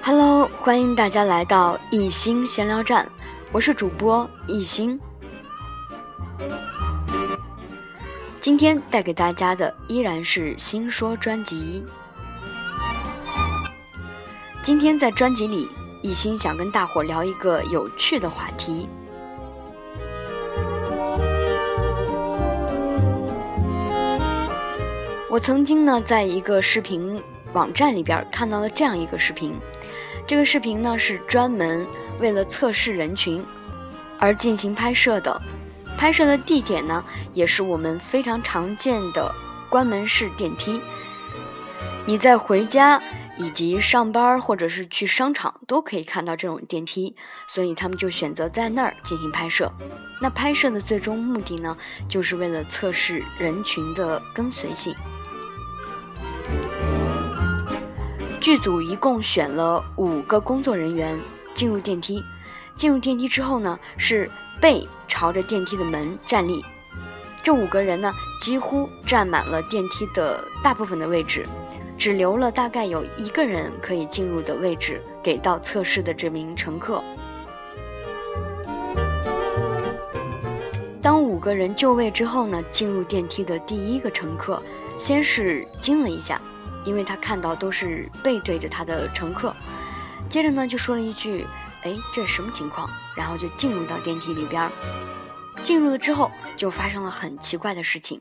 Hello，欢迎大家来到一心闲聊站，我是主播一心。今天带给大家的依然是新说专辑。今天在专辑里，一心想跟大伙聊一个有趣的话题。我曾经呢，在一个视频网站里边看到了这样一个视频，这个视频呢是专门为了测试人群而进行拍摄的。拍摄的地点呢，也是我们非常常见的关门式电梯。你在回家以及上班或者是去商场都可以看到这种电梯，所以他们就选择在那儿进行拍摄。那拍摄的最终目的呢，就是为了测试人群的跟随性。剧组一共选了五个工作人员进入电梯。进入电梯之后呢，是背朝着电梯的门站立。这五个人呢，几乎占满了电梯的大部分的位置，只留了大概有一个人可以进入的位置给到测试的这名乘客。当五个人就位之后呢，进入电梯的第一个乘客先是惊了一下，因为他看到都是背对着他的乘客，接着呢就说了一句。哎，这什么情况？然后就进入到电梯里边。进入了之后，就发生了很奇怪的事情。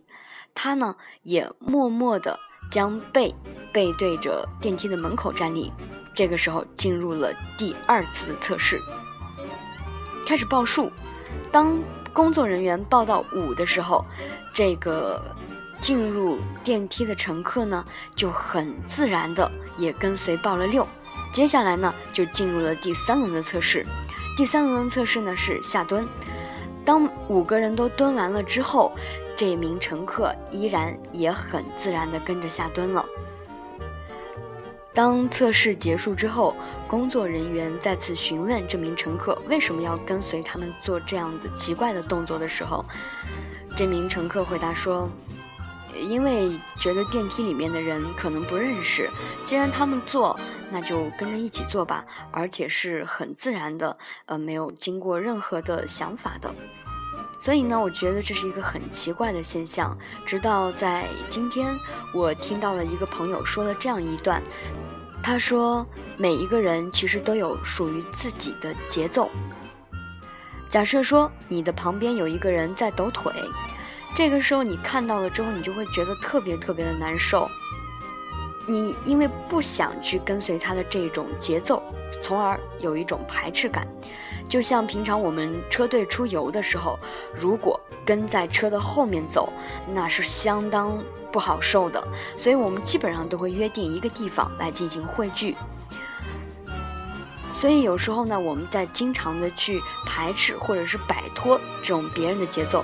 他呢，也默默地将背背对着电梯的门口站立。这个时候，进入了第二次的测试，开始报数。当工作人员报到五的时候，这个进入电梯的乘客呢，就很自然的也跟随报了六。接下来呢，就进入了第三轮的测试。第三轮的测试呢是下蹲。当五个人都蹲完了之后，这名乘客依然也很自然地跟着下蹲了。当测试结束之后，工作人员再次询问这名乘客为什么要跟随他们做这样的奇怪的动作的时候，这名乘客回答说。因为觉得电梯里面的人可能不认识，既然他们坐，那就跟着一起坐吧，而且是很自然的，呃，没有经过任何的想法的。所以呢，我觉得这是一个很奇怪的现象。直到在今天，我听到了一个朋友说了这样一段，他说每一个人其实都有属于自己的节奏。假设说你的旁边有一个人在抖腿。这个时候你看到了之后，你就会觉得特别特别的难受。你因为不想去跟随他的这种节奏，从而有一种排斥感。就像平常我们车队出游的时候，如果跟在车的后面走，那是相当不好受的。所以我们基本上都会约定一个地方来进行汇聚。所以有时候呢，我们在经常的去排斥或者是摆脱这种别人的节奏。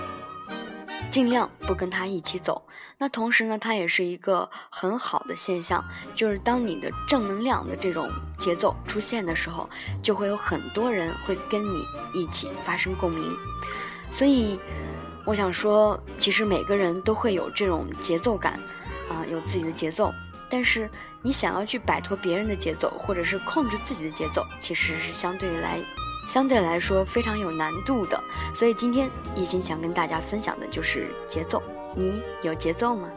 尽量不跟他一起走。那同时呢，它也是一个很好的现象，就是当你的正能量的这种节奏出现的时候，就会有很多人会跟你一起发生共鸣。所以，我想说，其实每个人都会有这种节奏感，啊，有自己的节奏。但是，你想要去摆脱别人的节奏，或者是控制自己的节奏，其实是相对来。相对来说非常有难度的，所以今天一心想跟大家分享的就是节奏。你有节奏吗？